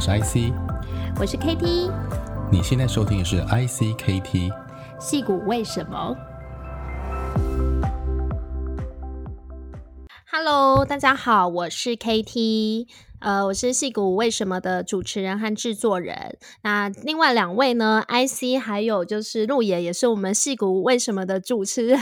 我是 IC，我是 KT。你现在收听的是 IC KT。戏骨为什么？Hello，大家好，我是 KT。呃，我是戏骨为什么的主持人和制作人。那另外两位呢？IC 还有就是陆野，也是我们戏骨为什么的主持人、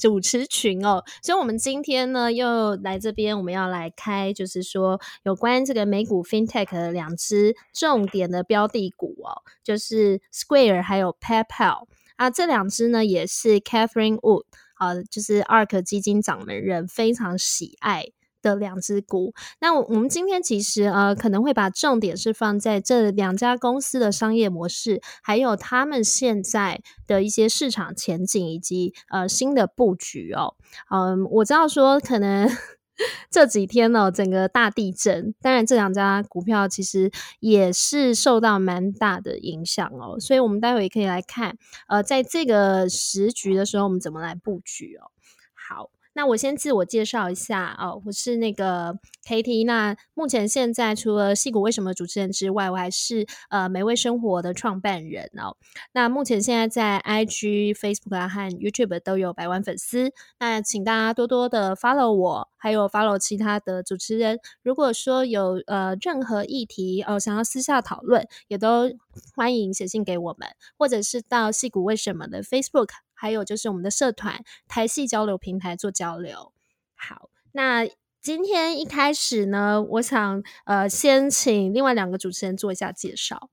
主持群哦。所以，我们今天呢又来这边，我们要来开，就是说有关这个美股 FinTech 的两只重点的标的股哦，就是 Square 还有 PayPal 啊。这两只呢也是 Catherine Wood 啊，就是 ARK 基金掌门人非常喜爱的两只股，那我们今天其实呃可能会把重点是放在这两家公司的商业模式，还有他们现在的一些市场前景以及呃新的布局哦。嗯，我知道说可能 这几天呢，整个大地震，当然这两家股票其实也是受到蛮大的影响哦，所以我们待会也可以来看，呃，在这个时局的时候，我们怎么来布局哦。好。那我先自我介绍一下哦，我是那个 KT。那目前现在除了戏骨为什么主持人之外，我还是呃美味生活的创办人哦。那目前现在在 IG、Facebook 和 YouTube 都有百万粉丝。那请大家多多的 follow 我，还有 follow 其他的主持人。如果说有呃任何议题哦想要私下讨论，也都欢迎写信给我们，或者是到戏骨为什么的 Facebook。还有就是我们的社团台系交流平台做交流。好，那今天一开始呢，我想呃先请另外两个主持人做一下介绍。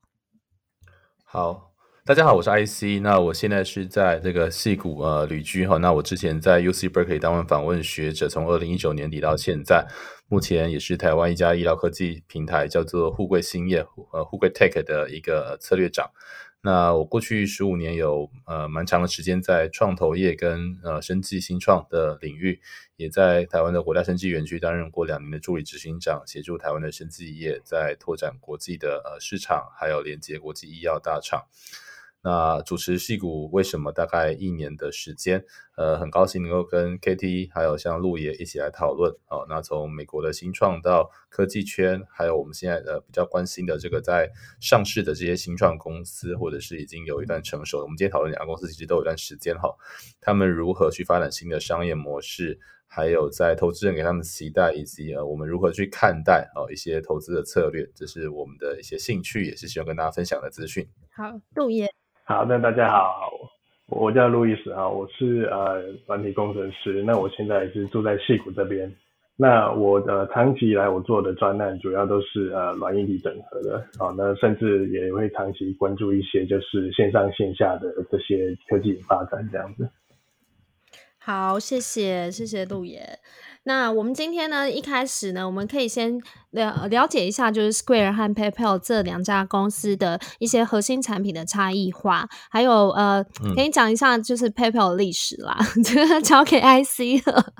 好，大家好，我是 IC。那我现在是在这个矽谷呃旅居哈。那我之前在 UC Berkeley 当完访问学者，从二零一九年底到现在，目前也是台湾一家医疗科技平台叫做互贵兴业呃互贵 Tech 的一个策略长。那我过去十五年有呃蛮长的时间在创投业跟呃生技新创的领域，也在台湾的国家生技园区担任过两年的助理执行长，协助台湾的生技业在拓展国际的呃市场，还有连接国际医药大厂。那主持戏骨为什么大概一年的时间？呃，很高兴能够跟 KT 还有像鹿野一起来讨论哦。那从美国的新创到科技圈，还有我们现在呃比较关心的这个在上市的这些新创公司，或者是已经有一段成熟，我们今天讨论两家公司其实都有一段时间哈。他们如何去发展新的商业模式，还有在投资人给他们期待，以及呃我们如何去看待哦一些投资的策略，这是我们的一些兴趣，也是希望跟大家分享的资讯。好，鹿爷。好，那大家好，我叫路易斯啊，我是呃软体工程师，那我现在是住在戏谷这边，那我的长期以来我做的专案主要都是呃软硬体整合的，啊，那甚至也会长期关注一些就是线上线下的这些科技发展这样子。好，谢谢谢谢路野。那我们今天呢，一开始呢，我们可以先了了解一下，就是 Square 和 PayPal 这两家公司的一些核心产品的差异化，还有呃，给你讲一下就是 PayPal 的历史啦，这个交给 IC 了。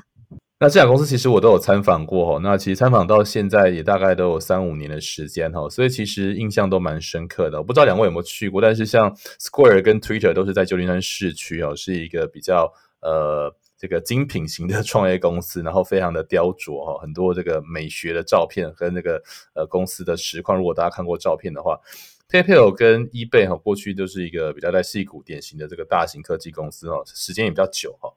那这两公司其实我都有参访过，那其实参访到现在也大概都有三五年的时间哈，所以其实印象都蛮深刻的。我不知道两位有没有去过，但是像 Square 跟 Twitter 都是在旧金山市区哦，是一个比较呃。这个精品型的 创业公司，然后非常的雕琢哈，很多这个美学的照片和那个呃公司的实况，如果大家看过照片的话，PayPal 跟 eBay 哈，过去就是一个比较在戏股典型的这个大型科技公司哈，时间也比较久哈。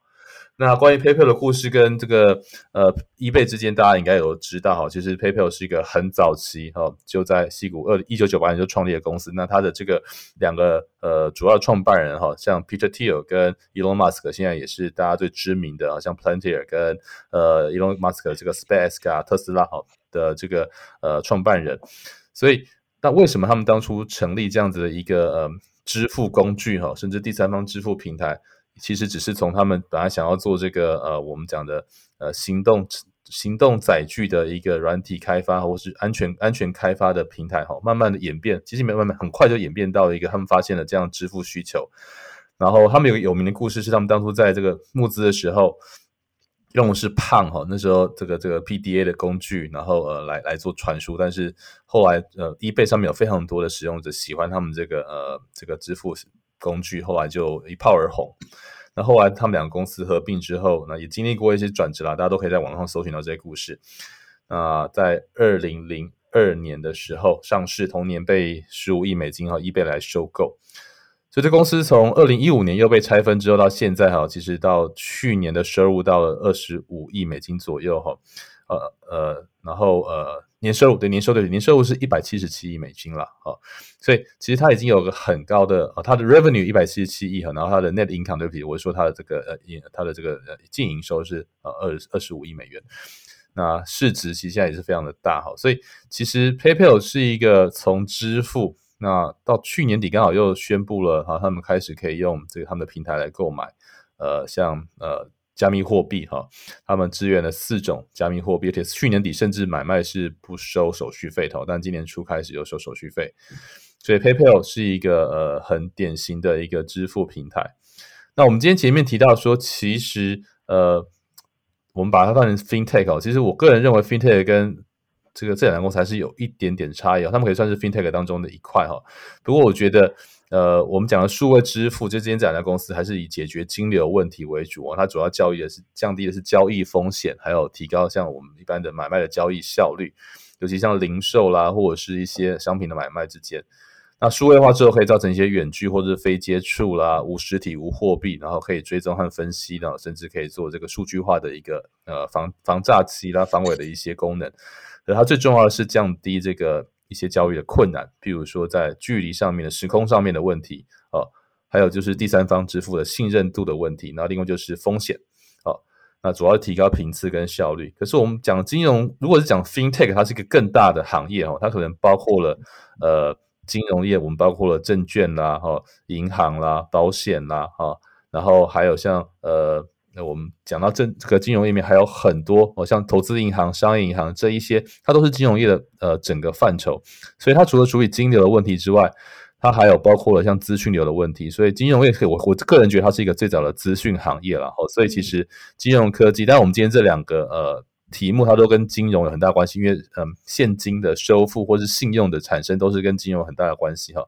那关于 PayPal 的故事跟这个呃 eBay 之间，大家应该有知道哈，其实 PayPal 是一个很早期哈，就在西谷二一九九八年就创立的公司。那它的这个两个呃主要创办人哈，像 Peter Thiel 跟 Elon Musk，现在也是大家最知名的啊，像 Palantir 跟呃 Elon Musk 这个 SpaceX 啊特斯拉哈的这个呃创办人。所以那为什么他们当初成立这样子的一个呃支付工具哈，甚至第三方支付平台？其实只是从他们本来想要做这个呃，我们讲的呃行动行动载具的一个软体开发，或是安全安全开发的平台哈，慢慢的演变，其实没慢慢很快就演变到了一个他们发现了这样支付需求。然后他们有个有名的故事是，他们当初在这个募资的时候用的是胖哈，那时候这个这个 PDA 的工具，然后呃来来做传输，但是后来呃 eBay 上面有非常多的使用者喜欢他们这个呃这个支付。工具后来就一炮而红，那后来他们两个公司合并之后，那也经历过一些转折啦，大家都可以在网上搜寻到这些故事。那在二零零二年的时候上市，同年被十五亿美金哈 eBay 来收购。所以这公司从二零一五年又被拆分之后到现在哈，其实到去年的收入到了二十五亿美金左右哈，呃呃，然后呃年收入对年收入年收入是一百七十七亿美金了哈，所以其实它已经有个很高的啊，它的 revenue 一百七十七亿哈，然后它的 net income 对不起，我说它的这个呃它的这个呃净营收是呃二二十五亿美元，那市值其实现在也是非常的大哈，所以其实 PayPal 是一个从支付。那到去年底刚好又宣布了哈，他们开始可以用这个他们的平台来购买，呃，像呃加密货币哈，他们支援了四种加密货币，而且去年底甚至买卖是不收手续费的，但今年初开始有收手续费，所以 PayPal 是一个呃很典型的一个支付平台。那我们今天前面提到说，其实呃我们把它当成 FinTech 哦，其实我个人认为 FinTech 跟这个这两家公司还是有一点点差异哦，他们可以算是 FinTech 当中的一块哈。不过我觉得，呃，我们讲的数位支付，就今天这两家公司还是以解决金流问题为主啊。它主要交易的是降低的是交易风险，还有提高像我们一般的买卖的交易效率，尤其像零售啦，或者是一些商品的买卖之间。那数位化之后可以造成一些远距或者是非接触啦，无实体无货币，然后可以追踪和分析呢，甚至可以做这个数据化的一个呃防防诈欺啦、防伪的一些功能。而它最重要的是降低这个一些交易的困难，譬如说在距离上面的时空上面的问题哦，还有就是第三方支付的信任度的问题，那另外就是风险哦，那主要是提高频次跟效率。可是我们讲金融，如果是讲 FinTech，它是一个更大的行业哦，它可能包括了呃金融业，我们包括了证券啦、哈银行啦、保险啦哈，然后还有像呃。那我们讲到这这个金融页面还有很多哦，像投资银行、商业银行这一些，它都是金融业的呃整个范畴。所以它除了处理金流的问题之外，它还有包括了像资讯流的问题。所以金融业可以，我我个人觉得它是一个最早的资讯行业了。哦，所以其实金融科技，但我们今天这两个呃题目，它都跟金融有很大关系，因为嗯现金的收付或是信用的产生都是跟金融有很大的关系哈。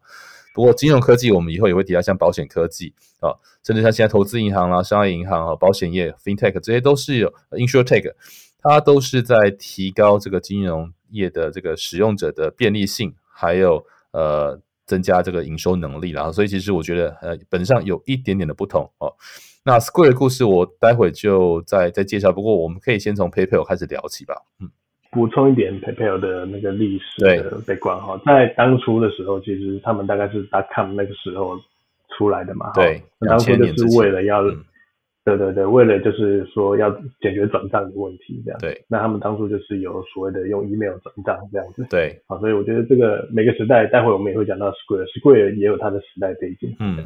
不过，金融科技我们以后也会提到，像保险科技啊，甚至像现在投资银行啦、商业银行啊、保险业、FinTech 这些都是有 InsurTech，它都是在提高这个金融业的这个使用者的便利性，还有呃增加这个营收能力啦。所以其实我觉得呃本质上有一点点的不同哦。那 Square 的故事我待会就再再介绍，不过我们可以先从 PayPal 开始聊起吧，嗯。补充一点，PayPal 的那个历史的背景哈，在当初的时候，其实他们大概是 .com 那个时候出来的嘛，对，当初就是为了要，嗯、对对对，为了就是说要解决转账的问题这样，对，那他们当初就是有所谓的用 email 转账这样子，对，好，所以我觉得这个每个时代，待会我们也会讲到 Square，Square 也有它的时代背景，嗯。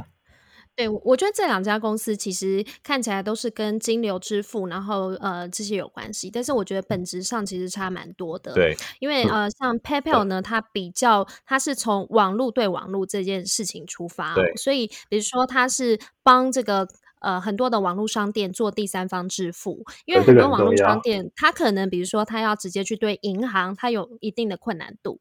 对，我觉得这两家公司其实看起来都是跟金流支付，然后呃这些有关系，但是我觉得本质上其实差蛮多的。对，因为呃像 PayPal 呢，它比较它是从网络对网络这件事情出发，对，所以比如说它是帮这个。呃，很多的网络商店做第三方支付，因为很多网络商店，它可能比如说它要直接去对银行，它有一定的困难度，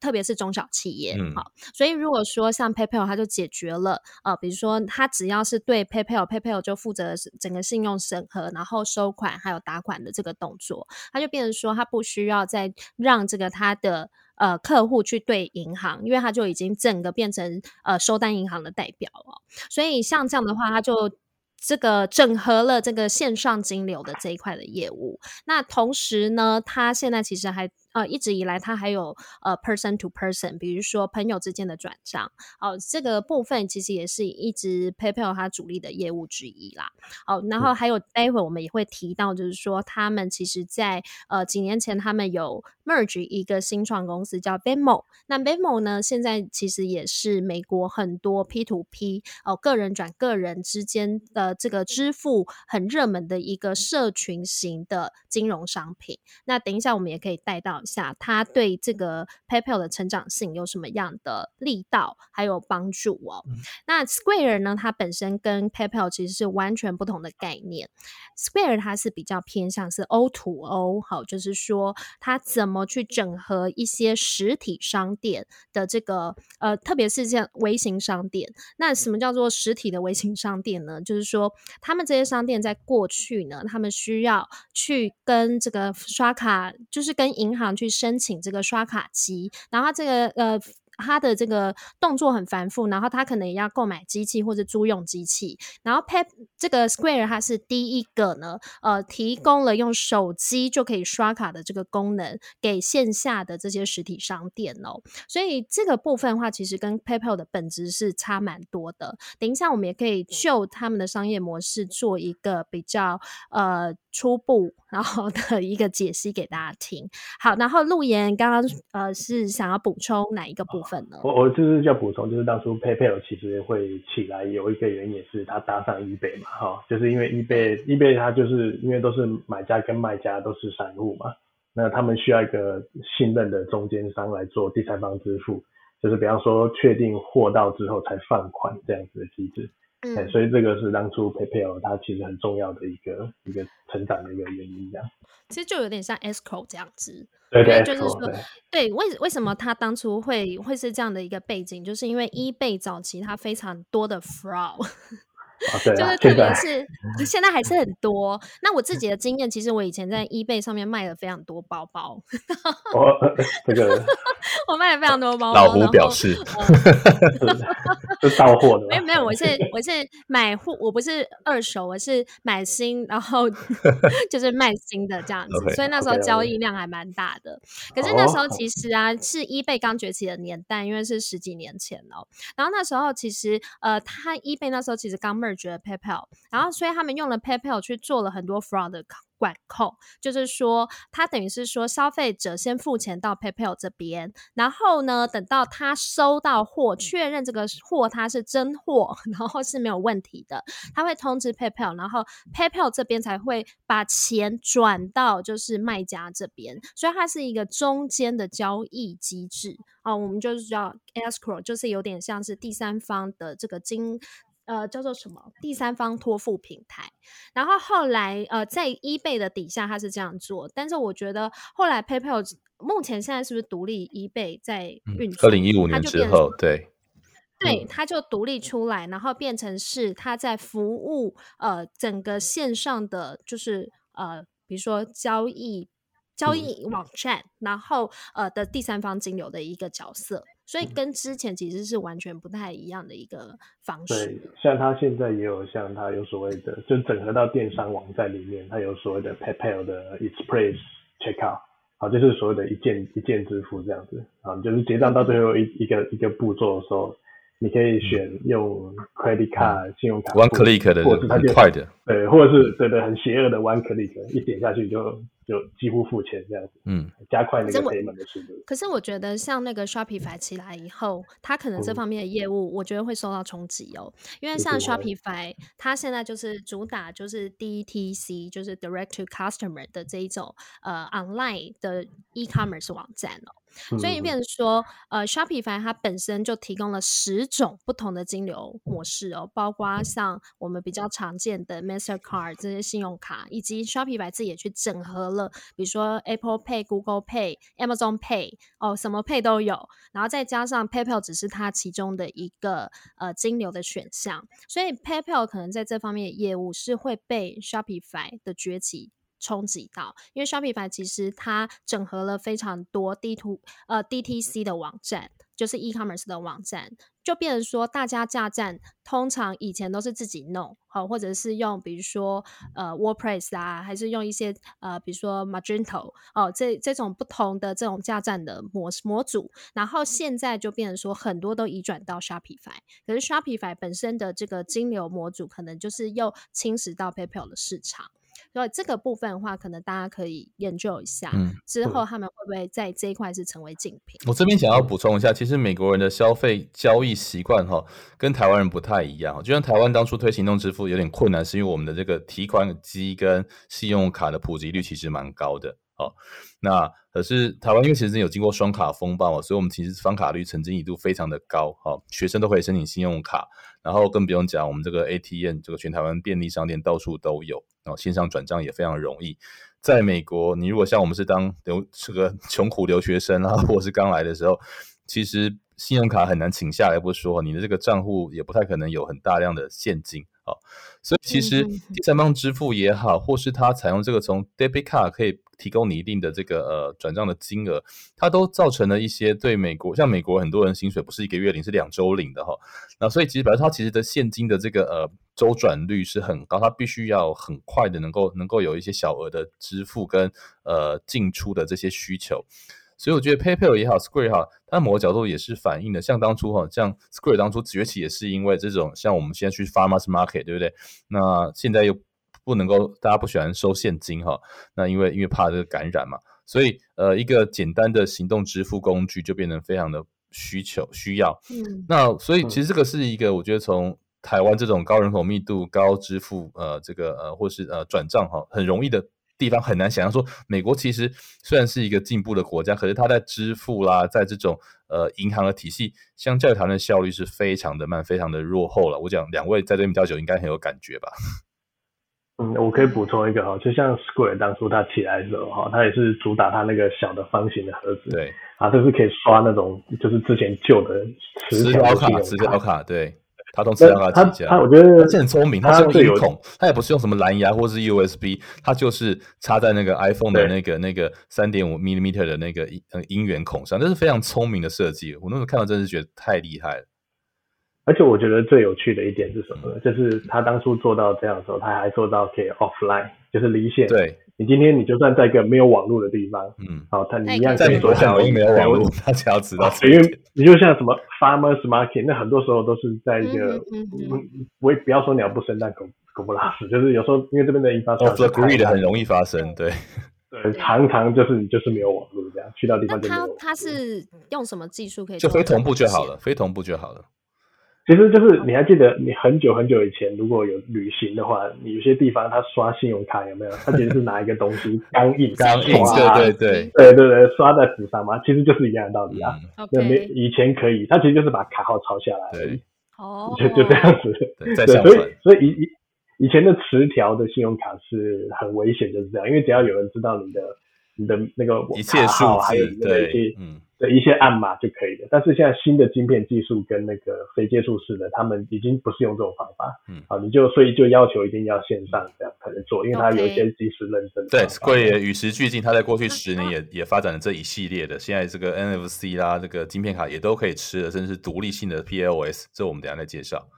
特别是中小企业。嗯，好，所以如果说像 PayPal，它就解决了，呃，比如说它只要是对 PayPal，PayPal 就负责整个信用审核，然后收款还有打款的这个动作，它就变成说它不需要再让这个它的呃客户去对银行，因为它就已经整个变成呃收单银行的代表了。所以像这样的话，它就这个整合了这个线上金流的这一块的业务，那同时呢，他现在其实还。呃，一直以来它还有呃 person to person，比如说朋友之间的转账，哦、呃，这个部分其实也是一直 PayPal 它主力的业务之一啦。哦、呃，然后还有待会我们也会提到，就是说他们其实在呃几年前他们有 merge 一个新创公司叫 Venmo，那 Venmo 呢现在其实也是美国很多 P to P 哦、呃、个人转个人之间的这个支付很热门的一个社群型的金融商品。那等一下我们也可以带到。下，它对这个 PayPal 的成长性有什么样的力道还有帮助哦？嗯、那 Square 呢？它本身跟 PayPal 其实是完全不同的概念。Square 它是比较偏向是 O to O，好，就是说它怎么去整合一些实体商店的这个呃，特别是像微型商店。那什么叫做实体的微型商店呢？就是说他们这些商店在过去呢，他们需要去跟这个刷卡，就是跟银行。常去申请这个刷卡机，然后这个呃。他的这个动作很繁复，然后他可能也要购买机器或者租用机器。然后 Pay 这个 Square 它是第一个呢，呃，提供了用手机就可以刷卡的这个功能给线下的这些实体商店哦。所以这个部分的话，其实跟 PayPal 的本质是差蛮多的。等一下我们也可以就他们的商业模式做一个比较呃初步然后的一个解析给大家听。好，然后陆岩刚刚呃是想要补充哪一个部分呢？我我就是要补充，就是当初 PayPal 其实会起来有一个原因，也是它搭上 eBay 嘛，哈，就是因为 eBay eBay 它就是因为都是买家跟卖家都是散户嘛，那他们需要一个信任的中间商来做第三方支付，就是比方说确定货到之后才放款这样子的机制。嗯、欸，所以这个是当初 PayPal 它其实很重要的一个一个成长的一个原因，这样。其实就有点像 Escrow 这样子，对对，就是说，对，对，为为什么它当初会会是这样的一个背景，就是因为 eBay 早期它非常多的 fraud。就是特别是现在还是很多。那我自己的经验，其实我以前在 eBay 上面卖了非常多包包。哦，这个我卖了非常多包包。老胡表示，是到货的。没有没有，我 是我是买货，我不是二手，我是买新，然后就是卖新的这样子。Okay, 所以那时候交易量还蛮大的。Okay. 可是那时候其实啊，是 eBay 刚崛起的年代，因为是十几年前哦。然后那时候其实呃，他 eBay 那时候其实刚 merge 了 PayPal，然后所以他们用了 PayPal 去做了很多 fraud 的管控，就是说他等于是说消费者先付钱到 PayPal 这边，然后呢，等到他收到货，确认这个货它是真货，然后是没有问题的，他会通知 PayPal，然后 PayPal 这边才会把钱转到就是卖家这边，所以它是一个中间的交易机制啊，我们就是叫 escrow，就是有点像是第三方的这个金。呃，叫做什么？第三方托付平台。然后后来，呃，在 eBay 的底下，他是这样做。但是我觉得后来 PayPal 目前现在是不是独立 eBay 在运作？二零一五年之后，对，对，他就独立出来，然后变成是他在服务呃整个线上的，就是呃，比如说交易交易网站，嗯、然后呃的第三方金流的一个角色。所以跟之前其实是完全不太一样的一个方式。对，像他现在也有像他有所谓的，就整合到电商网站里面，他有所谓的 PayPal 的 Express Checkout，好，就是所谓的一键一键支付这样子，啊，就是结账到最后一一个一个步骤的时候，你可以选用 Credit Card 信用卡，One Click 的，或者是它就快的，对，或者是对对很邪恶的 One Click，一点下去就。就几乎付钱这样子，嗯，加快那个 payment 的速度。可是我觉得像那个 Shopify 起来以后，它可能这方面的业务，我觉得会受到冲击哦。因为像 Shopify，它现在就是主打就是 DTC，就是 Direct to Customer 的这一种呃 online 的 e-commerce 网站哦。所以，变成说，呃，Shopify 它本身就提供了十种不同的金流模式哦，包括像我们比较常见的 Mastercard 这些信用卡，以及 Shopify 自己也去整合了，比如说 Apple Pay、Google Pay、Amazon Pay 哦，什么 Pay 都有，然后再加上 PayPal 只是它其中的一个呃金流的选项，所以 PayPal 可能在这方面的业务是会被 Shopify 的崛起冲击到，因为 Shopify 其实它整合了非常多 D to 呃 DTC 的网站，就是 e-commerce 的网站，就变成说大家架站通常以前都是自己弄，好，或者是用比如说呃 WordPress 啊，还是用一些呃比如说 Magento 哦，这这种不同的这种架站的模模组，然后现在就变成说很多都移转到 Shopify，可是 Shopify 本身的这个金流模组可能就是又侵蚀到 PayPal 的市场。所以这个部分的话，可能大家可以研究一下，嗯，之后他们会不会在这一块是成为竞品？我这边想要补充一下，其实美国人的消费交易习惯哈，跟台湾人不太一样。就像台湾当初推行动支付有点困难，是因为我们的这个提款机跟信用卡的普及率其实蛮高的。哦，那可是台湾因为其实有经过双卡风暴，所以我们其实双卡率曾经一度非常的高。好，学生都可以申请信用卡，然后更不用讲，我们这个 ATM 这个全台湾便利商店到处都有，然后线上转账也非常容易。在美国，你如果像我们是当留这个 穷苦留学生啊，或是刚来的时候，其实信用卡很难请下来不说，你的这个账户也不太可能有很大量的现金。好，所以其实第三方支付也好，或是它采用这个从 debit card 可以提供你一定的这个呃转账的金额，它都造成了一些对美国，像美国很多人薪水不是一个月领，是两周领的哈。那所以其实表示它其实的现金的这个呃周转率是很高，它必须要很快的能够能够有一些小额的支付跟呃进出的这些需求。所以我觉得 PayPal 也好，Square 也好，它某个角度也是反映的，像当初哈，像 Square 当初崛起也是因为这种，像我们现在去 Farmers Market，对不对？那现在又不能够，大家不喜欢收现金哈，那因为因为怕这个感染嘛，所以呃，一个简单的行动支付工具就变成非常的需求需要。嗯，那所以其实这个是一个，我觉得从台湾这种高人口密度、高支付呃这个呃或是呃转账哈，很容易的。地方很难想象说，美国其实虽然是一个进步的国家，可是它在支付啦，在这种呃银行的体系，相较于台湾的效率是非常的慢，非常的落后了。我讲两位在这边比较久，应该很有感觉吧？嗯，我可以补充一个哈，就像 Square 当初它起来的时候哈，它也是主打它那个小的方形的盒子，对，啊，就是可以刷那种就是之前旧的磁条卡，磁条卡，对。他都知道他几家，他我觉得他是很聪明，他是用音孔，他也不是用什么蓝牙或是 USB，他就是插在那个 iPhone 的那个那个三点五 millimeter 的那个音音源孔上，这是非常聪明的设计。我那时候看到真是觉得太厉害了。而且我觉得最有趣的一点是什么呢？嗯、就是他当初做到这样的时候，他还做到可以 offline，就是离线。对。你今天你就算在一个没有网络的地方，嗯，好，他你一样可以说像没有网络，他只要知道，因为你就像什么 farmers market，那很多时候都是在一个，嗯我也不要说鸟不生蛋，狗狗不拉屎，就是有时候因为这边的印刷厂，off the grid 很容易发生，对，对，常常就是你就是没有网络这样，去到地方就没有。他他是用什么技术可以就非同步就好了，非同步就好了。其实就是你还记得你很久很久以前如果有旅行的话，你有些地方他刷信用卡有没有？他其实是拿一个东西钢印，钢印，对对对对对对，刷在纸上嘛，其实就是一样的道理啊。那没以前可以，他其实就是把卡号抄下来，对，哦，就就这样子。对，所以所以以以以前的磁条的信用卡是很危险，就是这样，因为只要有人知道你的你的那个卡号，还有你的那些嗯。的一些暗码就可以了，但是现在新的晶片技术跟那个非接触式的，他们已经不是用这种方法。嗯，好，你就所以就要求一定要线上这样才能做，因为它有一些即时认证。对，Square 也与时俱进，它在过去十年也也发展了这一系列的，现在这个 NFC 啦，这个晶片卡也都可以吃了，甚至是独立性的 PLS，这我们等一下再介绍。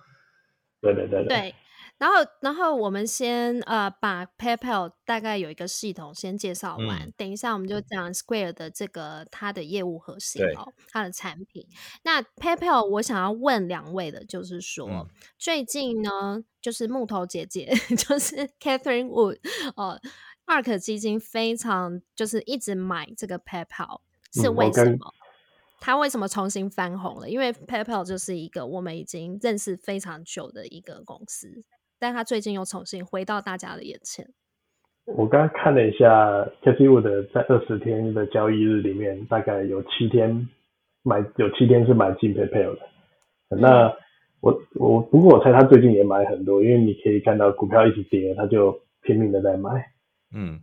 对对对对。对然后，然后我们先呃把 PayPal 大概有一个系统先介绍完，嗯、等一下我们就讲 Square 的这个它的业务核心哦，它的产品。那 PayPal 我想要问两位的就是说，嗯、最近呢，就是木头姐姐，就是 Catherine Wood 哦，ARK 基金非常就是一直买这个 PayPal，是为什么？他、嗯、为什么重新翻红了？因为 PayPal 就是一个我们已经认识非常久的一个公司。但他最近又重新回到大家的眼前。我刚刚看了一下 Cathie Wood 在二十天的交易日里面，大概有七天买，有七天是买进 PayPal 的。嗯、那我我不过我猜他最近也买很多，因为你可以看到股票一直跌，他就拼命的在买。嗯，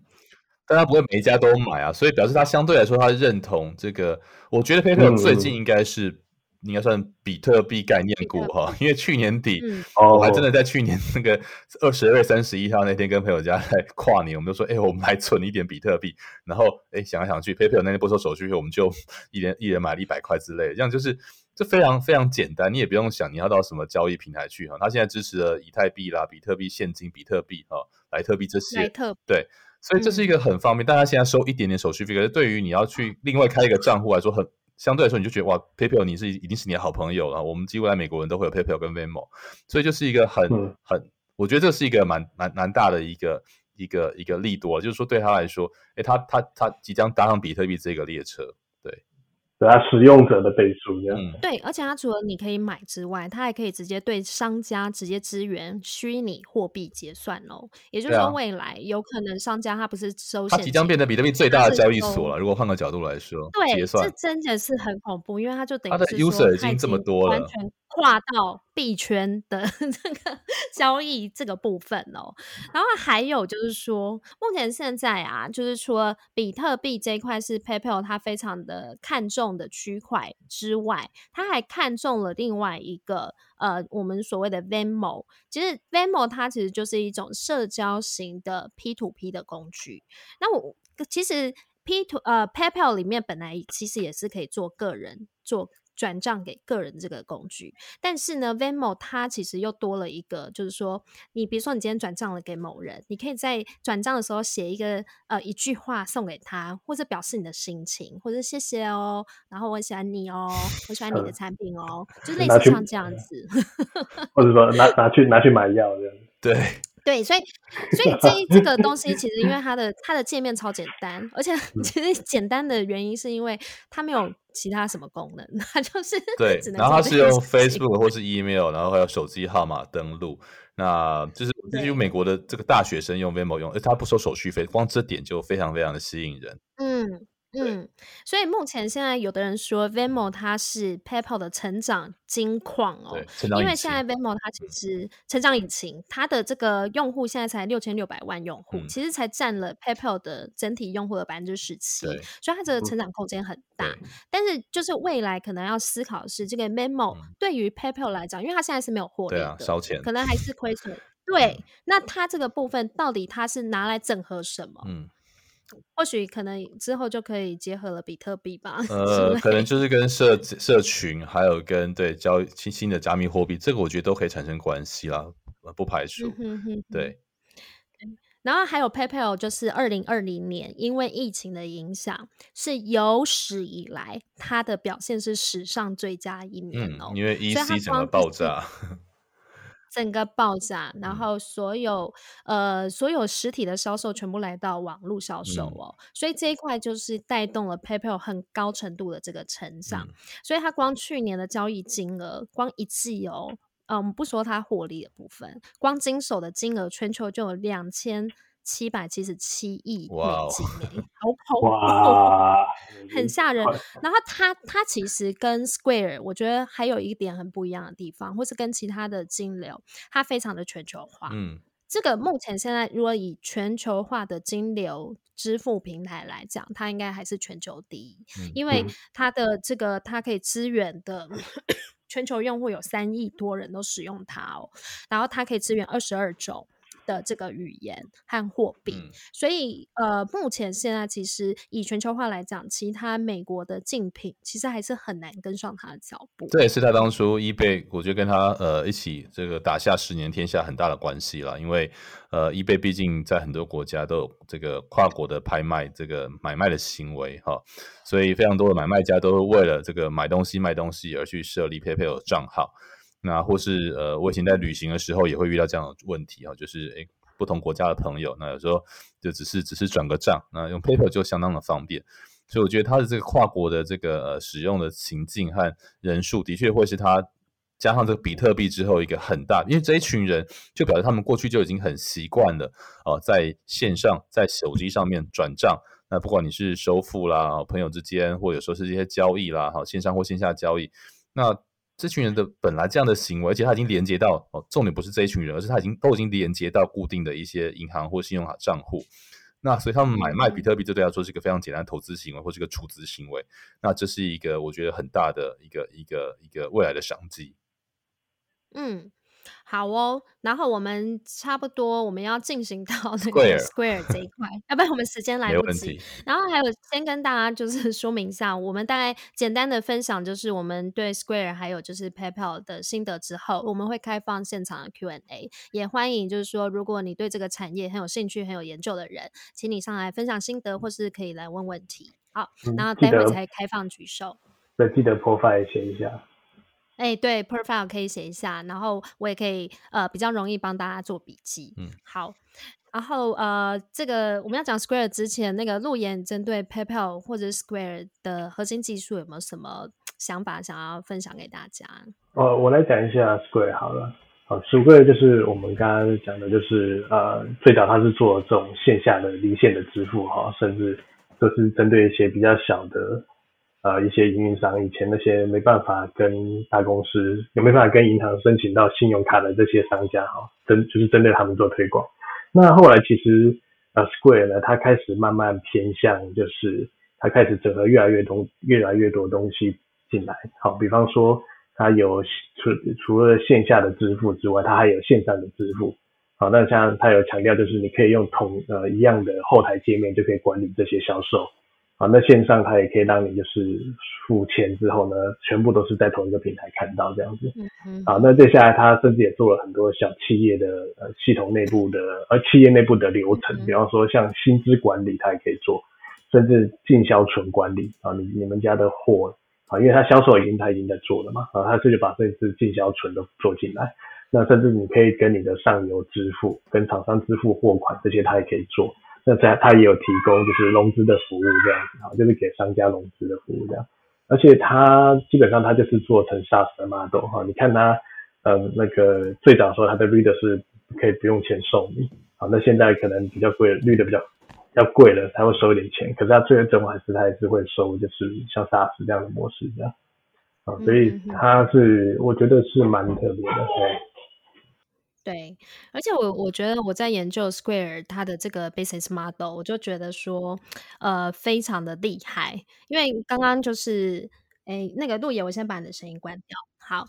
但他不会每一家都买啊，所以表示他相对来说他认同这个。我觉得 PayPal 最近应该是。嗯应该算比特币概念股哈，因为去年底，嗯、我还真的在去年那个二十二月三十一号那天跟朋友家在跨年，我们就说，哎、欸，我们来存一点比特币，然后哎、欸、想来想去，PayPal 那天不收手续费，我们就一人一人买了一百块之类的，这样就是这非常非常简单，你也不用想你要到什么交易平台去哈，它现在支持了以太币啦、比特币现金、比特币哈、莱特币这些，莱特。对，所以这是一个很方便，大家、嗯、现在收一点点手续费，可是对于你要去另外开一个账户来说很。相对来说，你就觉得哇，PayPal 你是一定是你的好朋友了。我们几乎来美国人都会有 PayPal 跟 Venmo，所以就是一个很很，我觉得这是一个蛮蛮蛮大的一个一个一个利多，就是说对他来说，哎，他他他即将搭上比特币这个列车。对啊，使用者的背书这样。嗯，对，而且它除了你可以买之外，它还可以直接对商家直接支援虚拟货币结算哦。也就是说，未来有可能商家他不是收现金，它即将变成比特币最大的交易所了。如果换个角度来说，对，结算这真的是很恐怖，因为它就等于它的 user 已经这么多了，完全跨到币圈的 这个交易这个部分哦。然后还有就是说，目前现在啊，就是除了比特币这一块是 PayPal 它非常的看重的区块之外，它还看中了另外一个呃，我们所谓的 Venmo。其实 Venmo 它其实就是一种社交型的 P to P 的工具。那我其实 P to 呃 PayPal 里面本来其实也是可以做个人做。转账给个人这个工具，但是呢，Venmo 它其实又多了一个，就是说，你比如说你今天转账了给某人，你可以在转账的时候写一个呃一句话送给他，或者表示你的心情，或者谢谢哦，然后我喜欢你哦，我喜欢你的产品哦，嗯、就类似像这样子，或者说拿拿去拿去买药这样，对。对，所以所以这这个东西其实因为它的它的界面超简单，而且其实简单的原因是因为它没有其他什么功能，它就是对，然后它是用 Facebook 或是 email，然后还有手机号码登录，那 就是就是用美国的这个大学生用 Venmo 用，而它不收手续费，光这点就非常非常的吸引人。嗯。嗯，所以目前现在有的人说 Venmo 它是 PayPal 的成长金矿哦，因为现在 Venmo 它其实成长引擎，它的这个用户现在才六千六百万用户，嗯、其实才占了 PayPal 的整体用户的百分之十七，所以它这个成长空间很大。但是就是未来可能要思考的是，这个 Venmo 对于 PayPal 来讲，因为它现在是没有获利的，对啊，烧钱，可能还是亏损。对，那它这个部分到底它是拿来整合什么？嗯。或许可能之后就可以结合了比特币吧。呃，可能就是跟社社群，还有跟对交新新的加密货币，这个我觉得都可以产生关系啦，不排除。嗯、哼哼对。然后还有 PayPal，就是二零二零年因为疫情的影响，是有史以来它的表现是史上最佳一年哦。嗯、因为 EC 整个爆炸。整个爆炸，然后所有、嗯、呃所有实体的销售全部来到网络销售哦，嗯、所以这一块就是带动了 PayPal 很高程度的这个成长。嗯、所以它光去年的交易金额，光一季哦，嗯，不说它获利的部分，光经手的金额全球就有两千。七百七十七亿美金，好 恐怖，哇 很吓人。然后它它其实跟 Square，我觉得还有一点很不一样的地方，或是跟其他的金流，它非常的全球化。嗯，这个目前现在如果以全球化的金流支付平台来讲，它应该还是全球第一，嗯、因为它的这个它可以支援的全球用户有三亿多人都使用它哦，然后它可以支援二十二种。的这个语言和货币，嗯、所以呃，目前现在其实以全球化来讲，其他美国的竞品其实还是很难跟上它的脚步。这也是他当初 eBay，我觉得跟他呃一起这个打下十年天下很大的关系了，因为呃 eBay 毕竟在很多国家都有这个跨国的拍卖这个买卖的行为哈，所以非常多的买卖家都会为了这个买东西卖东西而去设立 PayPal 的账号。那或是呃，我以前在旅行的时候也会遇到这样的问题啊，就是诶，不同国家的朋友，那有时候就只是只是转个账，那用 PayPal 就相当的方便，所以我觉得它的这个跨国的这个呃使用的情境和人数，的确会是它加上这个比特币之后一个很大，因为这一群人就表示他们过去就已经很习惯了啊，在线上在手机上面转账，那不管你是收付啦，朋友之间，或者说是这些交易啦，好线上或线下交易，那。这群人的本来这样的行为，而且他已经连接到哦，重点不是这一群人，而是他已经都已经连接到固定的一些银行或信用卡账户。那所以他们买卖比特币，这对他说是一个非常简单的投资行为，或是一个储值行为。那这是一个我觉得很大的一个一个一个未来的商机。嗯。好哦，然后我们差不多我们要进行到那个 Square 这一块，要不然我们时间来不及。然后还有先跟大家就是说明一下，我们大概简单的分享就是我们对 Square 还有就是 PayPal 的心得之后，我们会开放现场的 Q&A，也欢迎就是说如果你对这个产业很有兴趣、很有研究的人，请你上来分享心得，或是可以来问问题。好，然后待会才开放举手。对，记得 profile 写一下。哎，对，profile 可以写一下，然后我也可以呃比较容易帮大家做笔记。嗯，好，然后呃这个我们要讲 Square 之前，那个路演针对 PayPal 或者 Square 的核心技术有没有什么想法想要分享给大家？哦，我来讲一下 Square 好了。好，Square 就是我们刚刚讲的，就是呃最早它是做这种线下的离线的支付哈，甚至就是针对一些比较小的。呃一些运营商以前那些没办法跟大公司，有没办法跟银行申请到信用卡的这些商家哈，针就是针对他们做推广。那后来其实呃 Square 呢，它开始慢慢偏向就是它开始整合越来越多越来越多东西进来，好，比方说它有除除了线下的支付之外，它还有线上的支付。好，那像他有强调，就是你可以用同呃一样的后台界面就可以管理这些销售。好，那线上它也可以让你就是付钱之后呢，全部都是在同一个平台看到这样子。嗯，啊，那接下来它甚至也做了很多小企业的呃系统内部的呃企业内部的流程，比方说像薪资管理，它也可以做，甚至进销存管理啊，你你们家的货啊，因为它销售已经它已经在做了嘛，啊，它这就把这次进销存都做进来。那甚至你可以跟你的上游支付、跟厂商支付货款这些，它也可以做。那在他也有提供就是融资的服务这样子啊，就是给商家融资的服务这样。而且他基本上他就是做成 SaaS 的 model 哈。你看他呃那个最早时候他的 Reader 是可以不用钱收你，好，那现在可能比较贵，绿的比较要贵了，他会收一点钱。可是他最终还是他还是会收，就是像 SaaS 这样的模式这样。啊，所以他是我觉得是蛮特别的，对。对，而且我我觉得我在研究 Square 它的这个 business model，我就觉得说，呃，非常的厉害。因为刚刚就是，哎，那个鹿野，我先把你的声音关掉。好，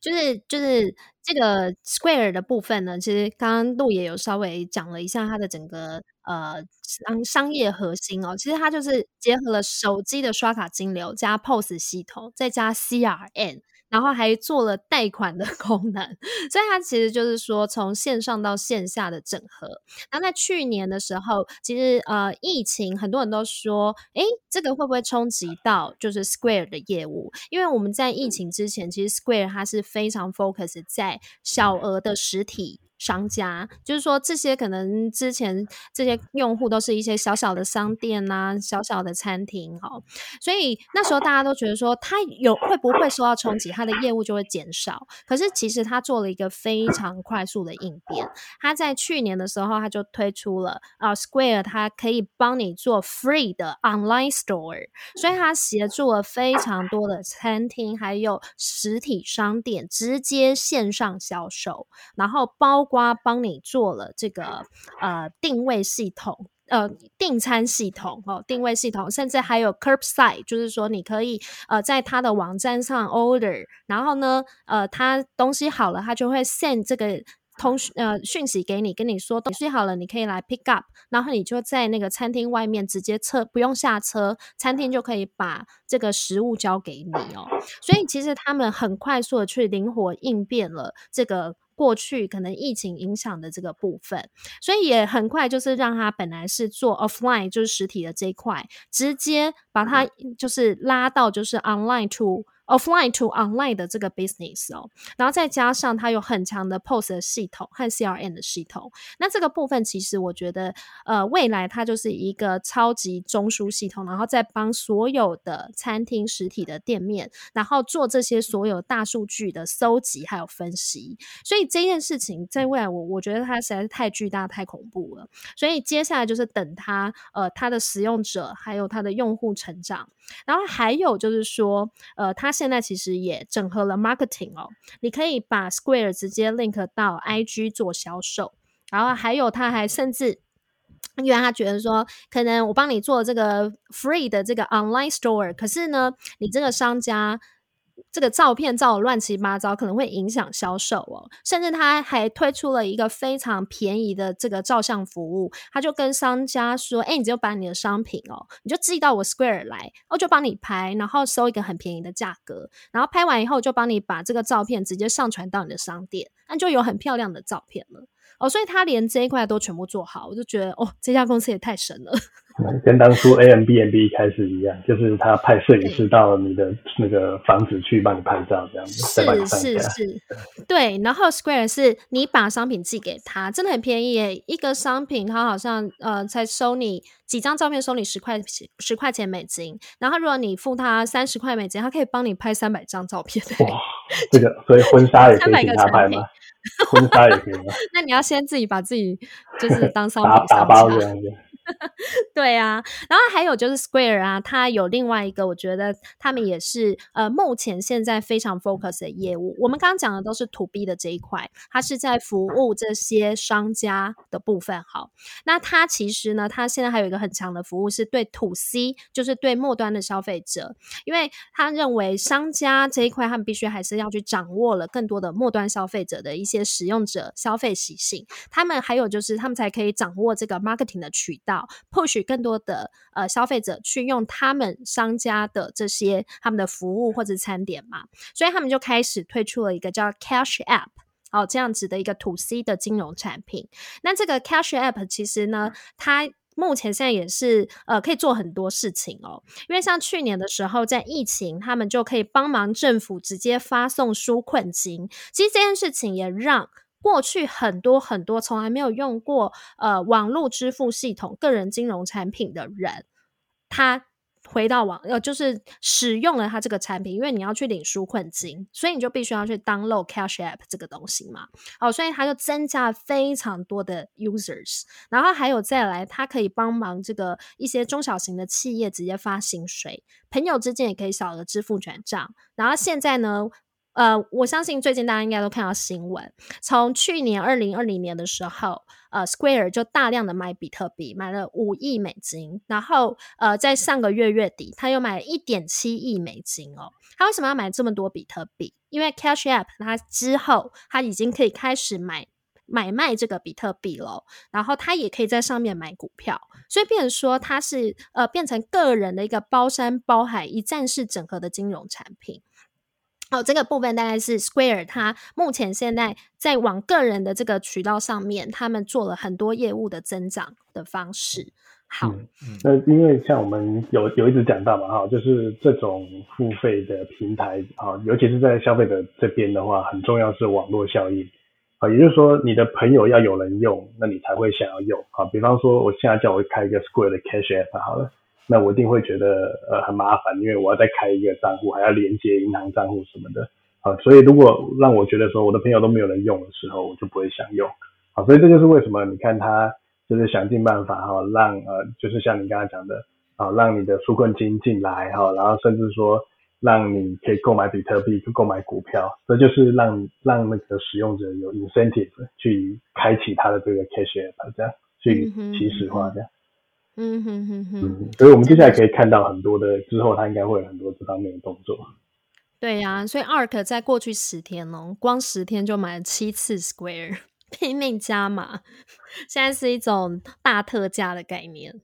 就是就是这个 Square 的部分呢，其实刚刚鹿野有稍微讲了一下它的整个呃商商业核心哦，其实它就是结合了手机的刷卡金流加 POS 系统，再加 CRM。然后还做了贷款的 功能，所以它其实就是说从线上到线下的整合。然后在去年的时候，其实呃疫情很多人都说，哎，这个会不会冲击到就是 Square 的业务？因为我们在疫情之前，其实 Square 它是非常 focus 在小额的实体。商家就是说，这些可能之前这些用户都是一些小小的商店呐、啊，小小的餐厅哦，所以那时候大家都觉得说，他有会不会受到冲击，他的业务就会减少。可是其实他做了一个非常快速的应变，他在去年的时候他就推出了啊，Square 它可以帮你做 free 的 online store，所以他协助了非常多的餐厅还有实体商店直接线上销售，然后包。瓜帮你做了这个呃定位系统，呃订餐系统哦，定位系统，甚至还有 Curbside，就是说你可以呃在他的网站上 order，然后呢呃他东西好了，他就会 send 这个通呃讯息给你，跟你说东西好了，你可以来 pick up，然后你就在那个餐厅外面直接车不用下车，餐厅就可以把这个食物交给你哦。所以其实他们很快速的去灵活应变了这个。过去可能疫情影响的这个部分，所以也很快就是让他本来是做 offline 就是实体的这一块，直接把它就是拉到就是 online to。Offline to online 的这个 business 哦，然后再加上它有很强的 POS 的系统和 CRM 的系统，那这个部分其实我觉得，呃，未来它就是一个超级中枢系统，然后再帮所有的餐厅实体的店面，然后做这些所有大数据的搜集还有分析，所以这件事情在未来我我觉得它实在是太巨大太恐怖了，所以接下来就是等它呃它的使用者还有它的用户成长，然后还有就是说呃他。现在其实也整合了 marketing 哦，你可以把 Square 直接 link 到 IG 做销售，然后还有他还甚至，因为他觉得说，可能我帮你做这个 free 的这个 online store，可是呢，你这个商家。这个照片照的乱七八糟，可能会影响销售哦。甚至他还推出了一个非常便宜的这个照相服务，他就跟商家说：“哎，你就把你的商品哦，你就寄到我 Square 来，我就帮你拍，然后收一个很便宜的价格，然后拍完以后就帮你把这个照片直接上传到你的商店，那就有很漂亮的照片了哦。所以他连这一块都全部做好，我就觉得哦，这家公司也太神了。”跟当初 Airbnb 开始一样，就是他派摄影师到你的那个房子去帮你拍照，这样子。是是是，对。然后 Square 是你把商品寄给他，真的很便宜耶，一个商品他好像呃才收你几张照片，收你十块十块钱美金。然后如果你付他三十块美金，他可以帮你拍三百张照片。哇，这个所以婚纱也可以给他拍吗？婚纱也可以吗？那你要先自己把自己就是当商品打打包这样子。对啊，然后还有就是 Square 啊，它有另外一个，我觉得他们也是呃，目前现在非常 focus 的业务。我们刚刚讲的都是 To B 的这一块，它是在服务这些商家的部分。好，那它其实呢，它现在还有一个很强的服务，是对 To C，就是对末端的消费者，因为他认为商家这一块，他们必须还是要去掌握了更多的末端消费者的一些使用者消费习性，他们还有就是他们才可以掌握这个 marketing 的渠道，push 更多的呃消费者去用他们商家的这些他们的服务或者餐点嘛，所以他们就开始推出了一个叫 Cash App 哦这样子的一个 To C 的金融产品。那这个 Cash App 其实呢，它目前现在也是呃可以做很多事情哦，因为像去年的时候在疫情，他们就可以帮忙政府直接发送纾困金。其实这件事情也让过去很多很多从来没有用过呃网络支付系统、个人金融产品的人，他。回到网呃，就是使用了他这个产品，因为你要去领纾困金，所以你就必须要去 download Cash App 这个东西嘛。哦，所以它就增加了非常多的 users，然后还有再来，它可以帮忙这个一些中小型的企业直接发薪水，朋友之间也可以小额支付转账。然后现在呢，呃，我相信最近大家应该都看到新闻，从去年二零二零年的时候。呃，Square 就大量的买比特币，买了五亿美金，然后呃，在上个月月底，他又买了一点七亿美金哦。他为什么要买这么多比特币？因为 Cash App 它之后，它已经可以开始买买卖这个比特币了，然后他也可以在上面买股票，所以变成说它是呃变成个人的一个包山包海、一站式整合的金融产品。好，这个部分大概是 Square，它目前现在在往个人的这个渠道上面，他们做了很多业务的增长的方式。好，嗯，那因为像我们有有一直讲到嘛，哈，就是这种付费的平台啊，尤其是在消费者这边的话，很重要是网络效应啊，也就是说你的朋友要有人用，那你才会想要用啊。比方说，我现在叫我开一个 Square 的 Cash App 好了。那我一定会觉得呃很麻烦，因为我要再开一个账户，还要连接银行账户什么的啊。所以如果让我觉得说我的朋友都没有人用的时候，我就不会想用啊。所以这就是为什么你看他就是想尽办法哈，让呃就是像你刚才讲的啊，让你的纾困金进来哈，然后甚至说让你可以购买比特币，去购买股票，这就是让让那个使用者有 incentive 去开启他的这个 cash app 这样去起始化这样。嗯哼哼哼，嗯，所以我们接下来可以看到很多的之后，他应该会有很多这方面的动作。对呀、啊，所以 ARK 在过去十天哦，光十天就买了七次 Square，拼命加码，现在是一种大特价的概念。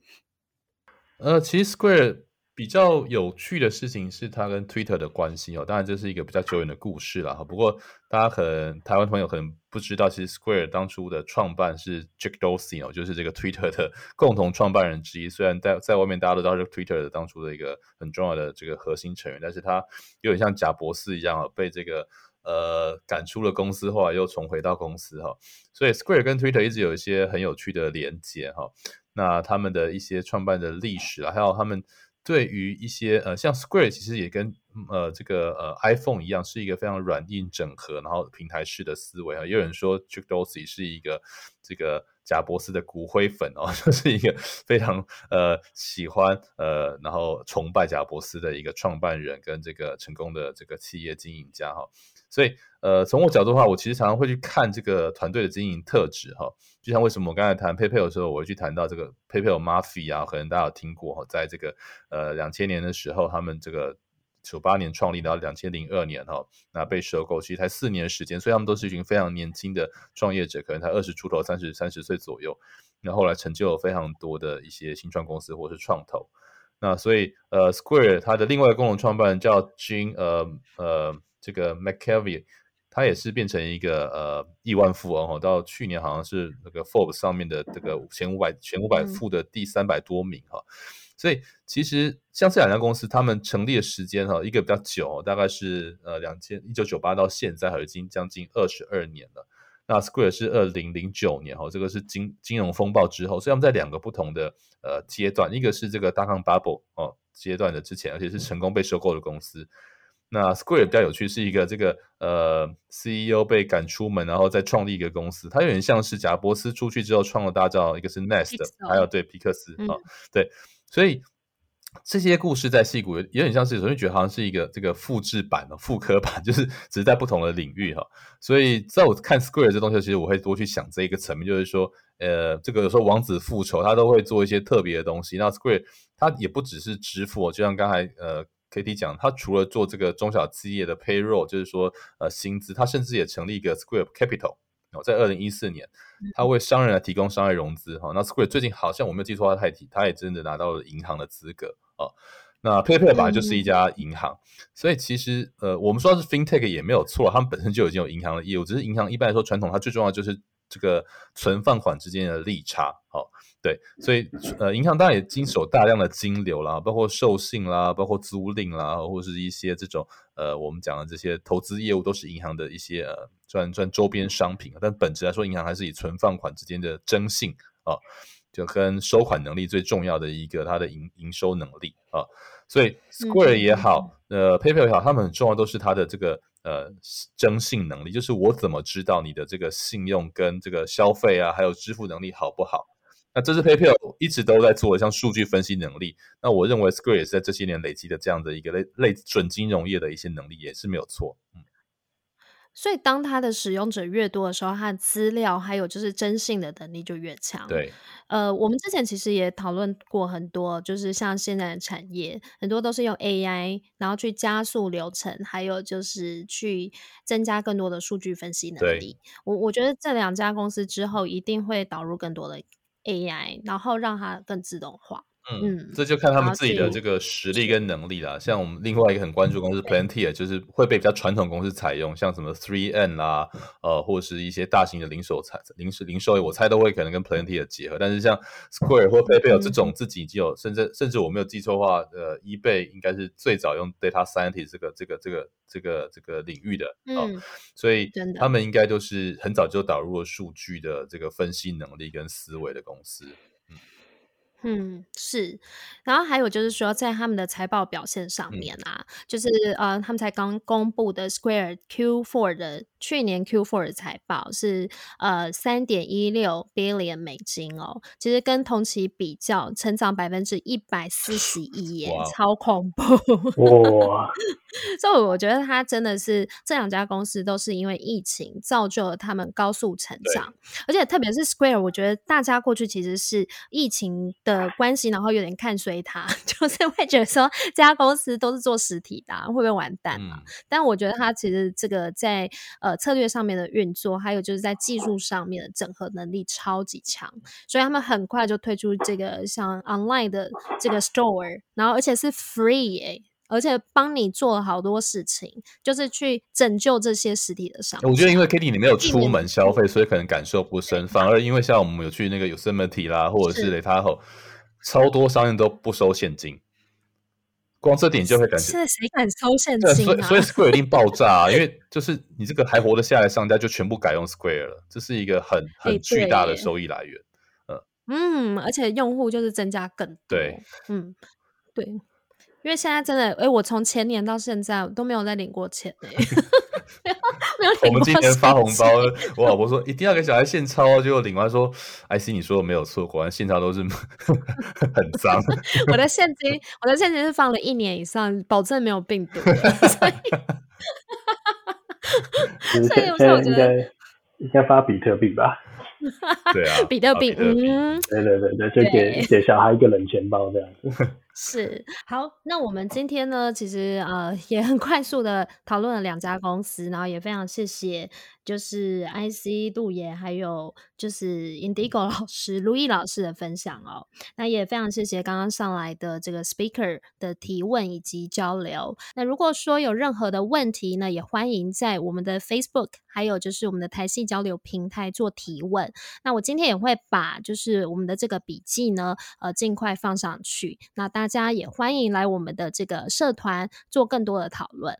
呃，其实 Square。比较有趣的事情是他跟 Twitter 的关系哦，当然这是一个比较久远的故事了哈。不过大家可能台湾朋友可能不知道，其实 Square 当初的创办是 Jack Dorsey 哦，就是这个 Twitter 的 共同创办人之一。虽然在在外面大家都知道是 Twitter 的当初的一个很重要的这个核心成员，但是他有点像贾伯斯一样被这个呃赶出了公司，后来又重回到公司哈。所以 Square 跟 Twitter 一直有一些很有趣的连接哈。那他们的一些创办的历史啊，还有他们。对于一些呃，像 Square 其实也跟呃这个呃 iPhone 一样，是一个非常软硬整合，然后平台式的思维啊。也有人说 Jack Dorsey 是一个这个贾伯斯的骨灰粉哦，就是一个非常呃喜欢呃然后崇拜贾伯斯的一个创办人跟这个成功的这个企业经营家哈。所以呃从我角度的话，我其实常常会去看这个团队的经营特质哈。就像为什么我刚才谈 PayPal 的时候，我会去谈到这个 PayPal Mafia 啊，可能大家有听过哈，在这个呃两千年的时候，他们这个九八年创立到两千零二年哈，那被收购其实才四年时间，所以他们都是一群非常年轻的创业者，可能才二十出头，三十三十岁左右，那后来成就了非常多的一些新创公司或是创投，那所以呃 Square 它的另外一个共同创办人叫 Gene 呃呃这个 McKelvey。他也是变成一个呃亿万富翁哦，到去年好像是那个 Forbes 上面的这个前五百前五百富的第三百多名哈，所以其实像这两家公司，他们成立的时间哈，一个比较久，大概是呃两千一九九八到现在，已经将近二十二年了。那 Square 是二零零九年哈，这个是金金融风暴之后，所以他们在两个不同的呃阶段，一个是这个大康 Bubble 哦阶段的之前，而且是成功被收购的公司。那 Square 比较有趣，是一个这个呃 CEO 被赶出门，然后再创立一个公司。它有点像是贾伯斯出去之后创了大招，一个是 Nest，还有对皮克斯啊、哦，对，所以这些故事在矽谷有点像是，有时候觉得好像是一个这个复制版的复刻版，就是只是在不同的领域哈。所以在我看 Square 这东西，其实我会多去想这一个层面，就是说，呃，这个有时候王子复仇，他都会做一些特别的东西。那 Square 它也不只是支付，就像刚才呃。KT 讲，他除了做这个中小企业的 payroll，就是说呃薪资，他甚至也成立一个 Square Capital，哦，在二零一四年，他为商人来提供商业融资，哈、哦，那 Square 最近好像我没有记错，他太提，他也真的拿到了银行的资格，哦，那 PayPal 本来就是一家银行，嗯、所以其实呃，我们说是 FinTech 也没有错，他们本身就已经有银行的业务，只是银行一般来说传统，它最重要就是这个存放款之间的利差，哦。对，所以呃，银行当然也经手大量的金流啦，包括授信啦，包括租赁啦，或者是一些这种呃，我们讲的这些投资业务，都是银行的一些呃赚赚周边商品。但本质来说，银行还是以存放款之间的征信啊，就跟收款能力最重要的一个它的营营收能力啊。所以 Square 也好，呃，PayPal 也好，他们很重要都是它的这个呃征信能力，就是我怎么知道你的这个信用跟这个消费啊，还有支付能力好不好？那这是 PayPal 一直都在做的，像数据分析能力。那我认为 Square 也是在这些年累积的这样的一个类类准金融业的一些能力，也是没有错。嗯，所以当它的使用者越多的时候，它的资料还有就是征信的能力就越强。对，呃，我们之前其实也讨论过很多，就是像现在的产业，很多都是用 AI，然后去加速流程，还有就是去增加更多的数据分析能力。我我觉得这两家公司之后一定会导入更多的。AI，然后让它更自动化。嗯，这就看他们自己的这个实力跟能力啦。像我们另外一个很关注公司 Palantir，就是会被比较传统公司采用，像什么 Three N 啦，呃，或者是一些大型的零售产零售零售，我猜都会可能跟 Palantir 结合。但是像 Square 或 PayPal 这种自己就有，甚至甚至我没有记错的话，呃，eBay 应该是最早用 Data Scientist 这个这个这个这个这个领域的啊，所以他们应该都是很早就导入了数据的这个分析能力跟思维的公司。嗯，是，然后还有就是说，在他们的财报表现上面啊，嗯、就是呃，他们才刚公布的 Square Q4 的去年 Q4 的财报是呃三点一六 billion 美金哦，其实跟同期比较，成长百分之一百四十一耶，超恐怖哇！所以我觉得他真的是这两家公司都是因为疫情造就了他们高速成长，而且特别是 Square，我觉得大家过去其实是疫情的关系，然后有点看衰它，就是会觉得说这家公司都是做实体的，会不会完蛋嘛？嗯、但我觉得它其实这个在呃策略上面的运作，还有就是在技术上面的整合能力超级强，所以他们很快就推出这个像 online 的这个 store，然后而且是 free 哎、欸，而且帮你做了好多事情，就是去拯救这些实体的商。我觉得因为 Kitty 你没有出门消费，所以可能感受不深，反而因为像我们有去那个 Yosemite 啦，或者是雷塔后。超多商店都不收现金，光这点就会感觉。现在谁敢收现金啊？所以所以 Square 一定爆炸啊！因为就是你这个还活得下来商家就全部改用 Square 了，这是一个很很巨大的收益来源。嗯嗯，而且用户就是增加更多。对，嗯对，因为现在真的，哎，我从前年到现在都没有再领过钱 哎。我们今年发红包，我老婆说一定要给小孩现钞，结果领完说：“IC，你说的没有错，果然现钞都是 很脏。”我的现金，我的现金是放了一年以上，保证没有病毒。所以，所以我觉得应该发比特币吧？对啊，比特币，嗯，对对对对，就给给小孩一个冷钱包这样子。是好，那我们今天呢，其实呃也很快速的讨论了两家公司，然后也非常谢谢。就是 IC 杜爷，还有就是 Indigo 老师、路易老师的分享哦。那也非常谢谢刚刚上来的这个 speaker 的提问以及交流。那如果说有任何的问题呢，也欢迎在我们的 Facebook，还有就是我们的台矽交流平台做提问。那我今天也会把就是我们的这个笔记呢，呃，尽快放上去。那大家也欢迎来我们的这个社团做更多的讨论。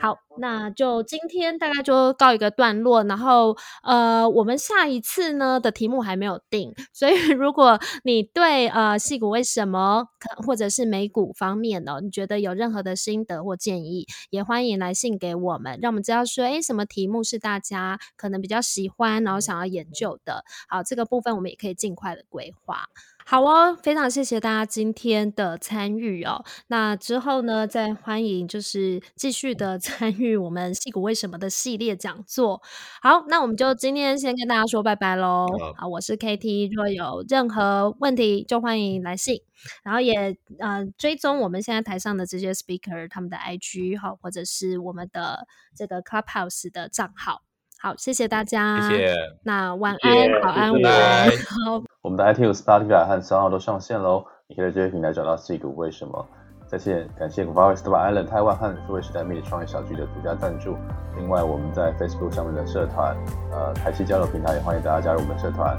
好，那就今天大概就告一个段落，然后呃，我们下一次呢的题目还没有定，所以如果你对呃矽谷为什么可或者是美股方面呢、你觉得有任何的心得或建议，也欢迎来信给我们，让我们知道说，诶，什么题目是大家可能比较喜欢，然后想要研究的。好，这个部分我们也可以尽快的规划。好哦，非常谢谢大家今天的参与哦。那之后呢，再欢迎就是继续的 参与我们戏骨为什么的系列讲座。好，那我们就今天先跟大家说拜拜喽。好，我是 KT，若有任何问题就欢迎来信，然后也呃追踪我们现在台上的这些 speaker 他们的 IG 哈，或者是我们的这个 Clubhouse 的账号。好，谢谢大家。谢谢。那晚安，好安，午安。好，我们的 iTunes、Spotify 和 SoundOn 都上线喽，你可以在这些平台找到矽谷为什么。再次感谢 Varus Island 台湾和数位时代媒体创业小聚的独家赞助。另外，我们在 Facebook 上面的社团，呃，台企交流平台也欢迎大家加入我们的社团。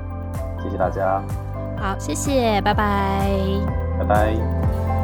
谢谢大家。好，谢谢，拜拜。拜拜。